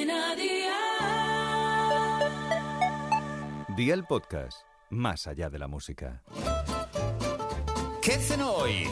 Cadena Dial. Día el podcast, más allá de la música. ¿Qué hacen hoy?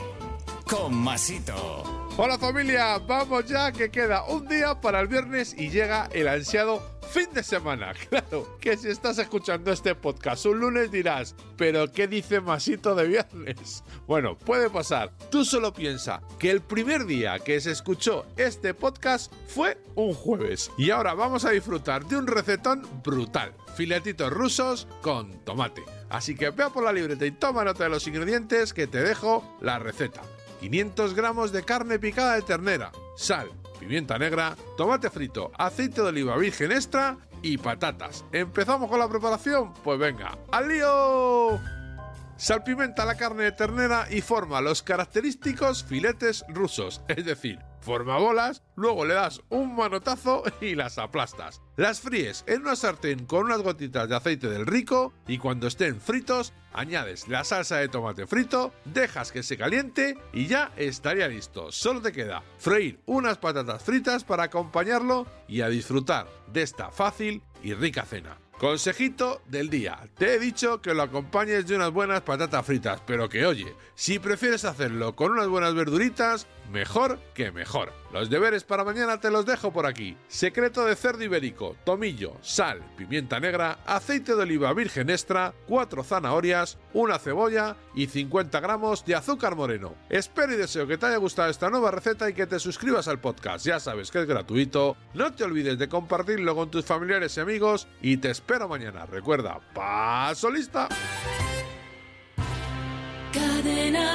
Con Masito. Hola familia, vamos ya que queda un día para el viernes y llega el ansiado fin de semana. Claro, que si estás escuchando este podcast un lunes dirás, pero ¿qué dice Masito de viernes? Bueno, puede pasar. Tú solo piensa que el primer día que se escuchó este podcast fue un jueves. Y ahora vamos a disfrutar de un recetón brutal. Filetitos rusos con tomate. Así que vea por la libreta y toma nota de los ingredientes que te dejo la receta. 500 gramos de carne picada de ternera, sal, pimienta negra, tomate frito, aceite de oliva virgen extra y patatas. ¿Empezamos con la preparación? Pues venga, ¡al lío! Salpimenta la carne de ternera y forma los característicos filetes rusos, es decir, forma bolas, luego le das un manotazo y las aplastas. Las fríes en una sartén con unas gotitas de aceite del rico y cuando estén fritos añades la salsa de tomate frito, dejas que se caliente y ya estaría listo. Solo te queda freír unas patatas fritas para acompañarlo y a disfrutar de esta fácil y rica cena. Consejito del día. Te he dicho que lo acompañes de unas buenas patatas fritas, pero que oye, si prefieres hacerlo con unas buenas verduritas, mejor que mejor. Los deberes para mañana te los dejo por aquí. Secreto de cerdo ibérico, tomillo, sal, pimienta negra, aceite de oliva virgen extra, 4 zanahorias, una cebolla y 50 gramos de azúcar moreno. Espero y deseo que te haya gustado esta nueva receta y que te suscribas al podcast. Ya sabes que es gratuito. No te olvides de compartirlo con tus familiares y amigos y te espero mañana. Recuerda, paso lista. Cadena.